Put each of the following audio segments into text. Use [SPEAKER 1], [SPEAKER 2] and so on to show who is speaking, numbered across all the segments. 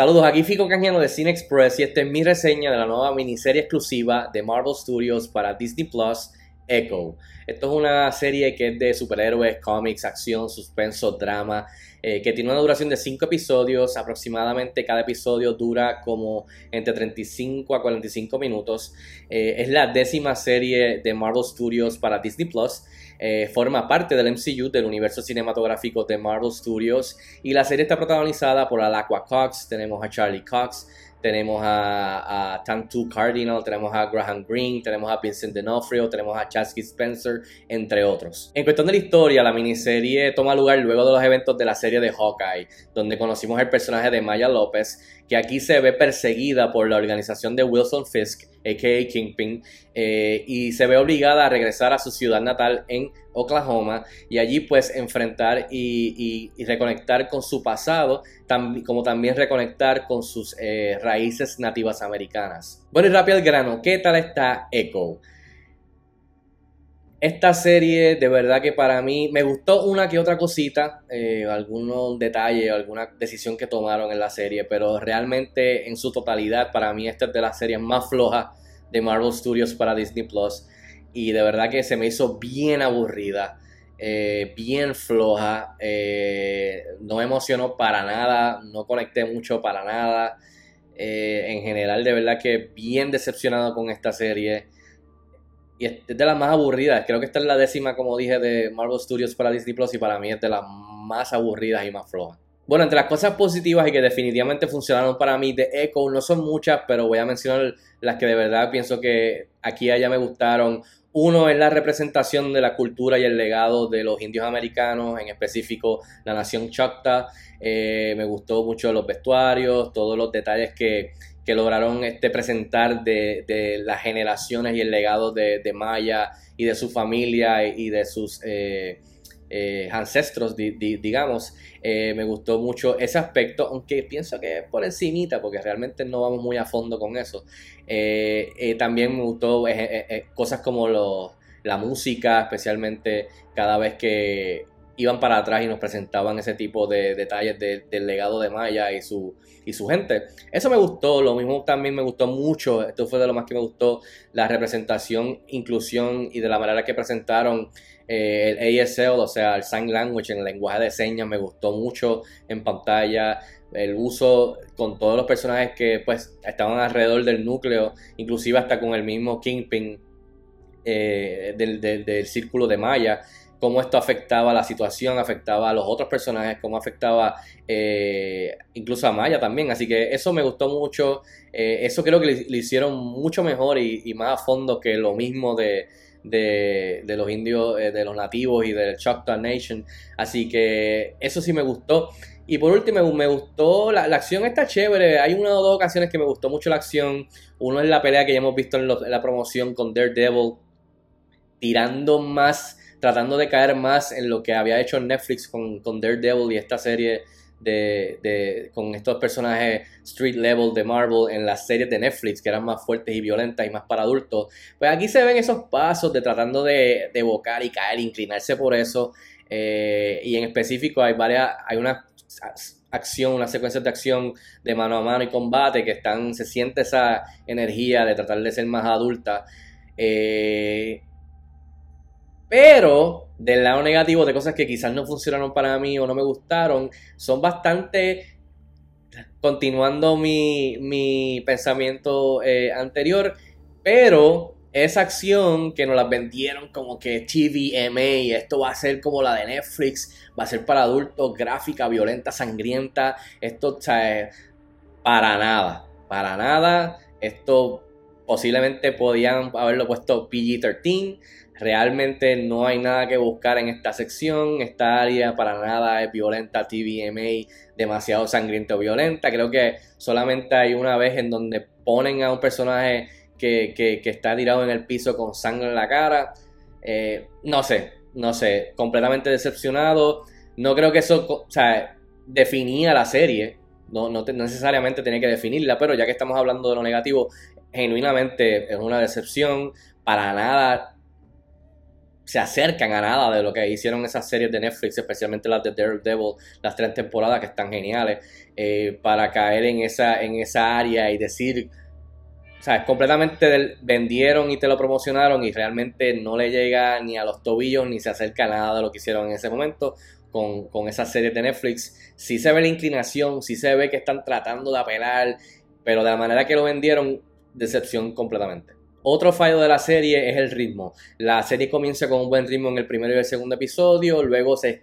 [SPEAKER 1] Saludos, aquí Fico Canjiano de Cine Express y esta es mi reseña de la nueva miniserie exclusiva de Marvel Studios para Disney Plus, Echo. Esto es una serie que es de superhéroes, cómics, acción, suspenso, drama, eh, que tiene una duración de 5 episodios, aproximadamente cada episodio dura como entre 35 a 45 minutos. Eh, es la décima serie de Marvel Studios para Disney Plus. Eh, forma parte del MCU, del universo cinematográfico de Marvel Studios, y la serie está protagonizada por Alaqua Cox, tenemos a Charlie Cox, tenemos a, a Tantu Cardinal, tenemos a Graham Greene, tenemos a Vincent D'Onofrio, tenemos a Chasky Spencer, entre otros. En cuestión de la historia, la miniserie toma lugar luego de los eventos de la serie de Hawkeye, donde conocimos el personaje de Maya López, que aquí se ve perseguida por la organización de Wilson Fisk, a.k.a. Kingpin, eh, y se ve obligada a regresar a su ciudad natal en Oklahoma y allí pues enfrentar y, reconectar con su pasado, como también reconectar con sus eh, raíces nativas americanas. Bueno y rápido al grano, ¿qué tal está Echo? Esta serie de verdad que para mí me gustó una que otra cosita, eh, algunos detalles, alguna decisión que tomaron en la serie, pero realmente en su totalidad para mí esta es de las series más flojas de Marvel Studios para Disney Plus y de verdad que se me hizo bien aburrida, eh, bien floja, eh, no me emocionó para nada, no conecté mucho para nada. Eh, en general, de verdad que bien decepcionado con esta serie. Y es de las más aburridas. Creo que esta es la décima, como dije, de Marvel Studios para Disney Plus. Y para mí es de las más aburridas y más flojas. Bueno, entre las cosas positivas y que definitivamente funcionaron para mí de Echo no son muchas, pero voy a mencionar las que de verdad pienso que aquí y allá me gustaron. Uno es la representación de la cultura y el legado de los indios americanos, en específico la nación Choctaw. Eh, me gustó mucho los vestuarios, todos los detalles que, lograron este, presentar de, las generaciones y el legado de, Maya y de su familia y de sus eh, eh, ancestros, digamos. me gustó mucho ese aspecto, aunque pienso que por encimita, porque realmente no vamos muy a fondo con eso. Eh, eh, también me gustó eh, cosas como la música, especialmente cada vez que iban para atrás y nos presentaban ese tipo de detalles del legado de Maya y su, y su gente. Eso me gustó, lo mismo también me gustó mucho, esto fue de lo más que me gustó, la representación, inclusión y de la manera que presentaron el ASL, o sea, el Sign Language el lenguaje de señas, me gustó mucho en pantalla el uso con todos los personajes que pues estaban alrededor del núcleo, inclusive hasta con el mismo Kingpin eh, del, círculo de Maya, cómo esto afectaba la situación, afectaba a los otros personajes, cómo afectaba eh, incluso a Maya también. Así que eso me gustó mucho, eh, eso creo que lo hicieron mucho mejor y, más a fondo que lo mismo de, de, de los indios, de los nativos y del Choctaw Nation. Así que eso sí me gustó. Y por último, me gustó, la, acción está chévere. Hay una o dos ocasiones que me gustó mucho la acción. Uno es la pelea que ya hemos visto en, la promoción con Daredevil, tirando más, tratando de caer más en lo que había hecho Netflix con, Daredevil y esta serie de, con estos personajes street level de Marvel en las series de Netflix que eran más fuertes y violentas y más para adultos. Pues aquí se ven esos pasos de tratando de, evocar y caer, inclinarse por eso. Eh, y en específico hay varias, hay unas acción, unas secuencias de acción de mano a mano y combate que están, se siente esa energía de tratar de ser más adulta. Eh, pero del lado negativo de cosas que quizás no funcionaron para mí o no me gustaron, son bastante, continuando mi, mi pensamiento eh, anterior, pero esa acción que nos la vendieron como que TVMA, esto va a ser como la de Netflix, va a ser para adultos, gráfica, violenta, sangrienta, esto, o sea, para nada, para nada, esto posiblemente podían haberlo puesto PG-13, realmente no hay nada que buscar en esta sección, esta área para nada es violenta, TVMA, demasiado sangrienta o violenta, creo que solamente hay una vez en donde ponen a un personaje que, está tirado en el piso con sangre en la cara. Eh, no sé, no sé, completamente decepcionado. No creo que eso, o sea, definía la serie. No, no, necesariamente tenía que definirla, pero ya que estamos hablando de lo negativo, genuinamente es una decepción. Para nada se acercan a nada de lo que hicieron esas series de Netflix, especialmente las de Daredevil, las tres temporadas que están geniales, eh, para caer en esa, en esa área y decir, o sea, completamente vendieron y te lo promocionaron y realmente no le llega ni a los tobillos ni se acerca a nada de lo que hicieron en ese momento con, con esas series de Netflix. Sí se ve la inclinación, sí se ve que están tratando de apelar, pero de la manera que lo vendieron, decepción completamente. Otro fallo de la serie es el ritmo. La serie comienza con un buen ritmo en el primero y el segundo episodio, luego se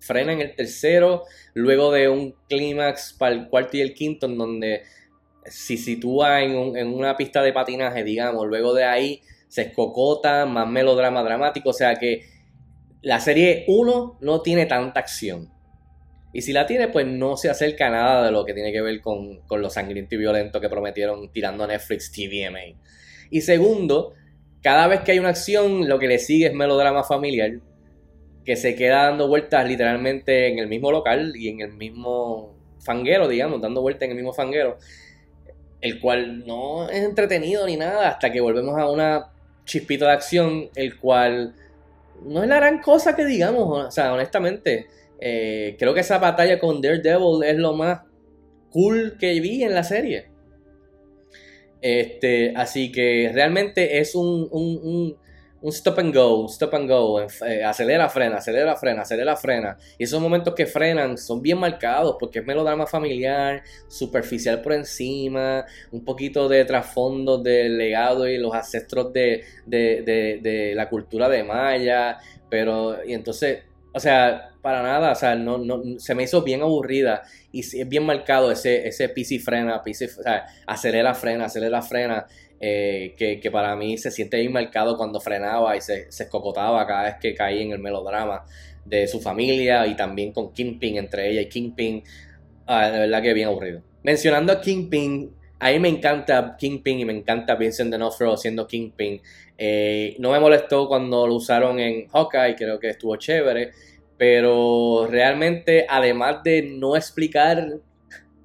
[SPEAKER 1] frena en el tercero, luego de un clímax para el cuarto y el quinto, en donde se sitúa en, una pista de patinaje, digamos, luego de ahí se escocota, más melodrama dramático, o sea que la serie 1 no tiene tanta acción. Y si la tiene, pues no se acerca a nada de lo que tiene que ver con, con lo sangriento y violento que prometieron tirando a Netflix TVMA. Y segundo, cada vez que hay una acción, lo que le sigue es melodrama familiar, que se queda dando vueltas literalmente en el mismo local y en el mismo fanguero, digamos, dando vueltas en el mismo fanguero, el cual no es entretenido ni nada hasta que volvemos a una chispita de acción, el cual no es la gran cosa que digamos, o sea, honestamente, eh, creo que esa batalla con Daredevil es lo más cool que vi en la serie. Este, así que realmente es un, stop and go, stop and go, eh, acelera, frena, acelera, frena, acelera, frena. Y esos momentos que frenan son bien marcados porque es melodrama familiar, superficial por encima, un poquito de trasfondo del legado y los ancestros de, de, de, la cultura de Maya, pero y entonces o sea, para nada, o sea, no, no, se me hizo bien aburrida y es bien marcado ese, ese PC frena, PC, o sea, acelera, frena, acelera, frena, eh, que, para mí se siente bien marcado cuando frenaba y se, se escocotaba cada vez que caía en el melodrama de su familia y también con Kingpin, entre ella y Kingpin, ah, de verdad que bien aburrido. Mencionando a Kingpin, a mí me encanta Kingpin y me encanta Vincent D'Onofrio siendo Kingpin. Eh, no me molestó cuando lo usaron en Hawkeye, creo que estuvo chévere. Pero realmente, además de no explicar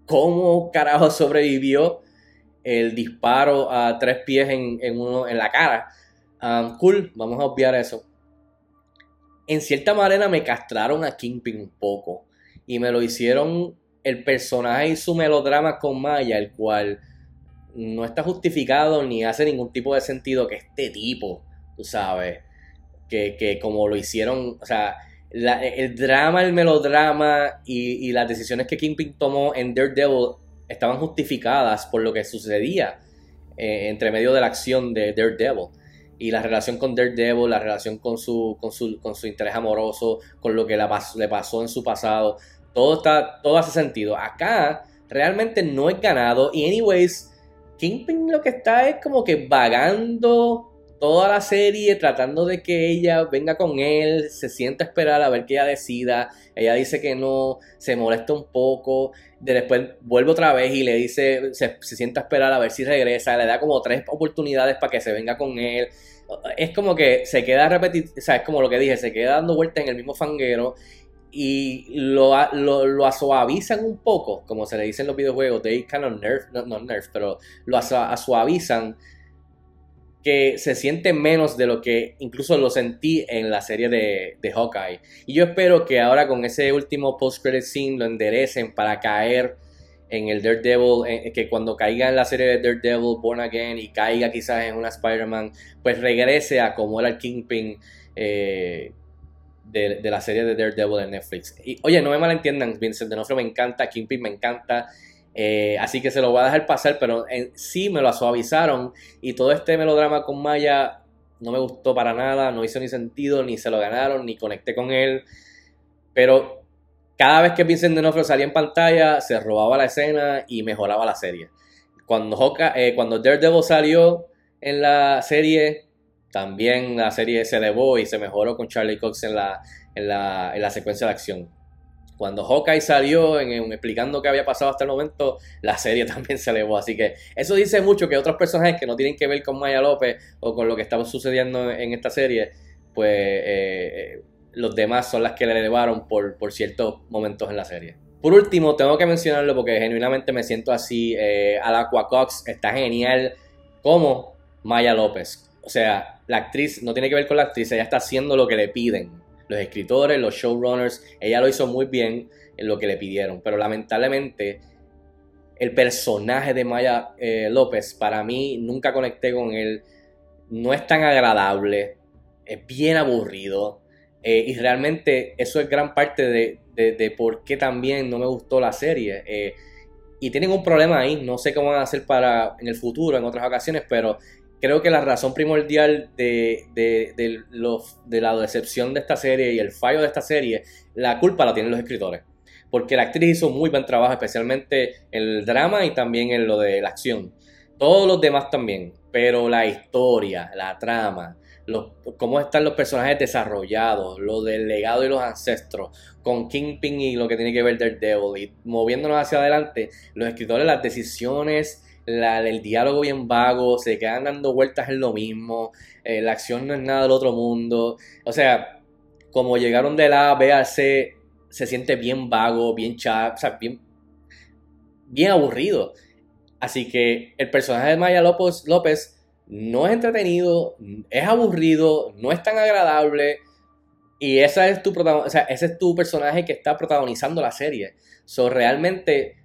[SPEAKER 1] cómo carajo sobrevivió el disparo a tres pies en, uno, en la cara, um, cool, vamos a obviar eso. En cierta manera me castraron a Kingpin un poco y me lo hicieron el personaje y su melodrama con Maya, el cual no está justificado ni hace ningún tipo de sentido que este tipo, tú sabes, que, que como lo hicieron, o sea, el drama, el melodrama y, las decisiones que Kingpin tomó en Daredevil estaban justificadas por lo que sucedía eh, entre medio de la acción de Daredevil. Y la relación con Daredevil, la relación con su, con su, con su interés amoroso, con lo que le pasó en su pasado, todo, está, todo hace sentido. Acá realmente no es ganado y anyways, Kingpin lo que está es como que vagando toda la serie tratando de que ella venga con él, se sienta a esperar a ver que ella decida. Ella dice que no, se molesta un poco. después vuelve otra vez y le dice, se, sienta a esperar a ver si regresa. Le da como tres oportunidades para que se venga con él. Es como que se queda repetido, o sea, es como lo que dije, se queda dando vueltas en el mismo fanguero y lo, lo, lo suavizan un poco, como se le dice en los videojuegos, they kind of nerf, no, nerf, pero lo suavizan que se siente menos de lo que incluso lo sentí en la serie de, de Hawkeye. Y yo espero que ahora con ese último post-credit scene lo enderecen para caer en el Daredevil, que cuando caiga en la serie de Daredevil Born Again y caiga quizás en una Spider-Man, pues regrese a como era el Kingpin eh, de, de, la serie de Daredevil en Netflix. Y oye, no me malentiendan, Vincent D'Onofrio me encanta, Kingpin me encanta, eh, así que se lo voy a dejar pasar, pero en, sí me lo suavizaron y todo este melodrama con Maya no me gustó para nada, no hizo ni sentido, ni se lo ganaron, ni conecté con él. Pero cada vez que Vincent D'Onofrio salía en pantalla, se robaba la escena y mejoraba la serie. Cuando, eh, cuando Daredevil salió en la serie, también la serie se elevó y se mejoró con Charlie Cox en la, en la, en la secuencia de acción. Cuando Hawkeye salió en, explicando qué había pasado hasta el momento, la serie también se elevó. Así que eso dice mucho que otros personajes que no tienen que ver con Maya López o con lo que estaba sucediendo en esta serie, pues eh, eh, los demás son las que le elevaron por, ciertos momentos en la serie. Por último, tengo que mencionarlo porque genuinamente me siento así. Eh, Cox está genial como Maya López. O sea, la actriz no tiene que ver con la actriz, ella está haciendo lo que le piden. Los escritores, los showrunners, ella lo hizo muy bien en lo que le pidieron, pero lamentablemente el personaje de Maya eh, López, para mí nunca conecté con él, no es tan agradable, es bien aburrido. Eh, y realmente eso es gran parte de, de, por qué también no me gustó la serie. Eh, y tienen un problema ahí, no sé cómo van a hacer para en el futuro, en otras ocasiones, pero creo que la razón primordial de, de, de, de la decepción de esta serie y el fallo de esta serie, la culpa la tienen los escritores. Porque la actriz hizo muy buen trabajo, especialmente en el drama y también en lo de la acción. Todos los demás también, pero la historia, la trama, cómo están los personajes desarrollados, lo del legado y los ancestros, con Kingpin y lo que tiene que ver Daredevil, y moviéndonos hacia adelante, los escritores, las decisiones, el diálogo bien vago, se quedan dando vueltas en lo mismo, eh, la acción no es nada del otro mundo, o sea, como llegaron de la A, B a C, se siente bien vago, bien chat, o sea, bien, bien aburrido. Así que el personaje de Maya López, López no es entretenido, es aburrido, no es tan agradable. Y esa es tu o sea, ese es tu personaje que está protagonizando la serie. So, realmente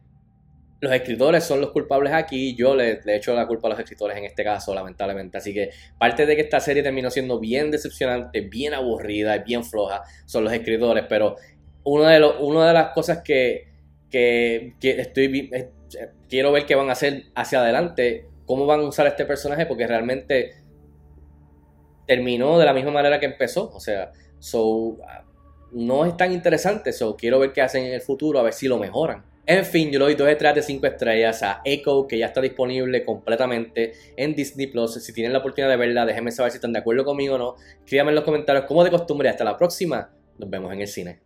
[SPEAKER 1] los escritores son los culpables aquí. Yo le, le echo la culpa a los escritores en este caso, lamentablemente. Así que parte de que esta serie terminó siendo bien decepcionante, bien aburrida y bien floja son los escritores. Pero uno de los, una de las cosas que, estoy eh, quiero ver que van a hacer hacia adelante cómo van a usar este personaje, porque realmente terminó de la misma manera que empezó. O sea, so, no es tan interesante. So, quiero ver qué hacen en el futuro, a ver si lo mejoran. En fin, yo le doy 2 detrás de 5 estrellas a Echo, que ya está disponible completamente en Disney Plus. Si tienen la oportunidad de verla, déjenme saber si están de acuerdo conmigo o no. Escríbanme en los comentarios como de costumbre. Hasta la próxima. Nos vemos en el cine.